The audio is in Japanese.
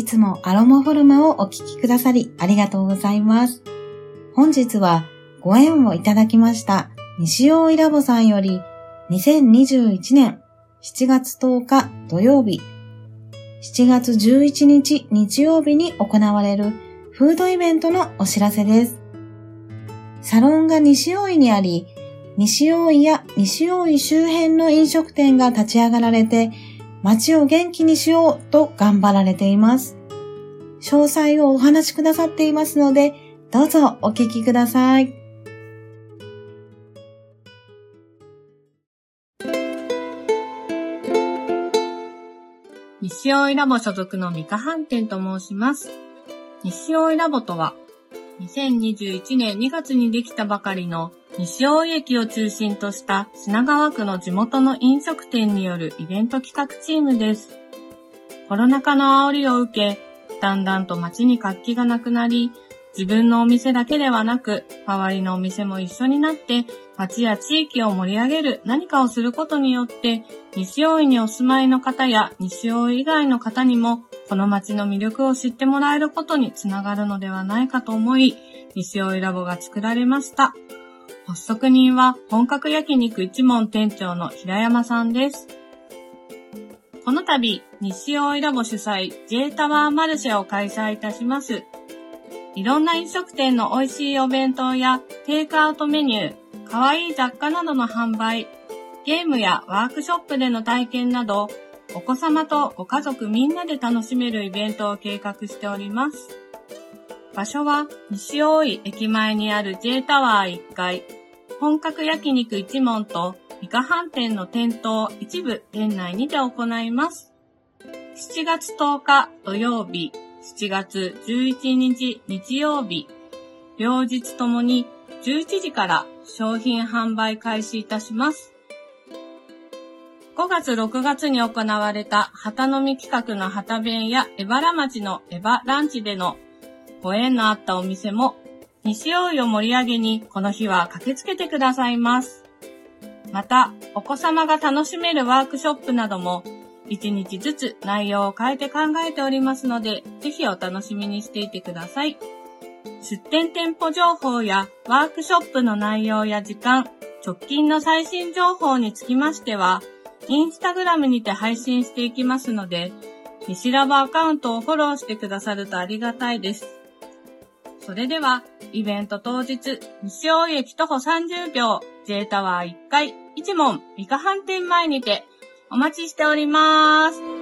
いつもアロマフォルマをお聞きくださりありがとうございます。本日はご縁をいただきました西大井ラボさんより2021年7月10日土曜日、7月11日日曜日に行われるフードイベントのお知らせです。サロンが西大井にあり、西大井や西大井周辺の飲食店が立ち上がられて、街を元気にしようと頑張られています。詳細をお話しくださっていますので、どうぞお聞きください。西大井ラボ所属の三河飯店と申します。西大井ラボとは、2021年2月にできたばかりの西大井駅を中心とした品川区の地元の飲食店によるイベント企画チームです。コロナ禍の煽りを受け、だんだんと街に活気がなくなり、自分のお店だけではなく、周りのお店も一緒になって、街や地域を盛り上げる何かをすることによって、西大井にお住まいの方や西大井以外の方にも、この街の魅力を知ってもらえることにつながるのではないかと思い、西大井ラボが作られました。発足人は本格焼肉一門店長の平山さんです。この度、西大井ラボ主催 J タワーマルシェを開催いたします。いろんな飲食店の美味しいお弁当やテイクアウトメニュー、かわいい雑貨などの販売、ゲームやワークショップでの体験など、お子様とご家族みんなで楽しめるイベントを計画しております。場所は西大井駅前にある J タワー1階、本格焼肉一門とイカ飯店の店頭一部店内にて行います。7月10日土曜日、7月11日日曜日、両日ともに11時から商品販売開始いたします。5月6月に行われた旗飲み企画の旗弁やエバラ町のエバランチでのご縁のあったお店も西大井を盛り上げにこの日は駆けつけてくださいます。また、お子様が楽しめるワークショップなども、1日ずつ内容を変えて考えておりますので、ぜひお楽しみにしていてください。出店店舗情報やワークショップの内容や時間、直近の最新情報につきましては、インスタグラムにて配信していきますので、西ラボアカウントをフォローしてくださるとありがたいです。それでは、イベント当日、西大駅徒歩30秒、J タワー1階、一門、美化飯店前にて、お待ちしております。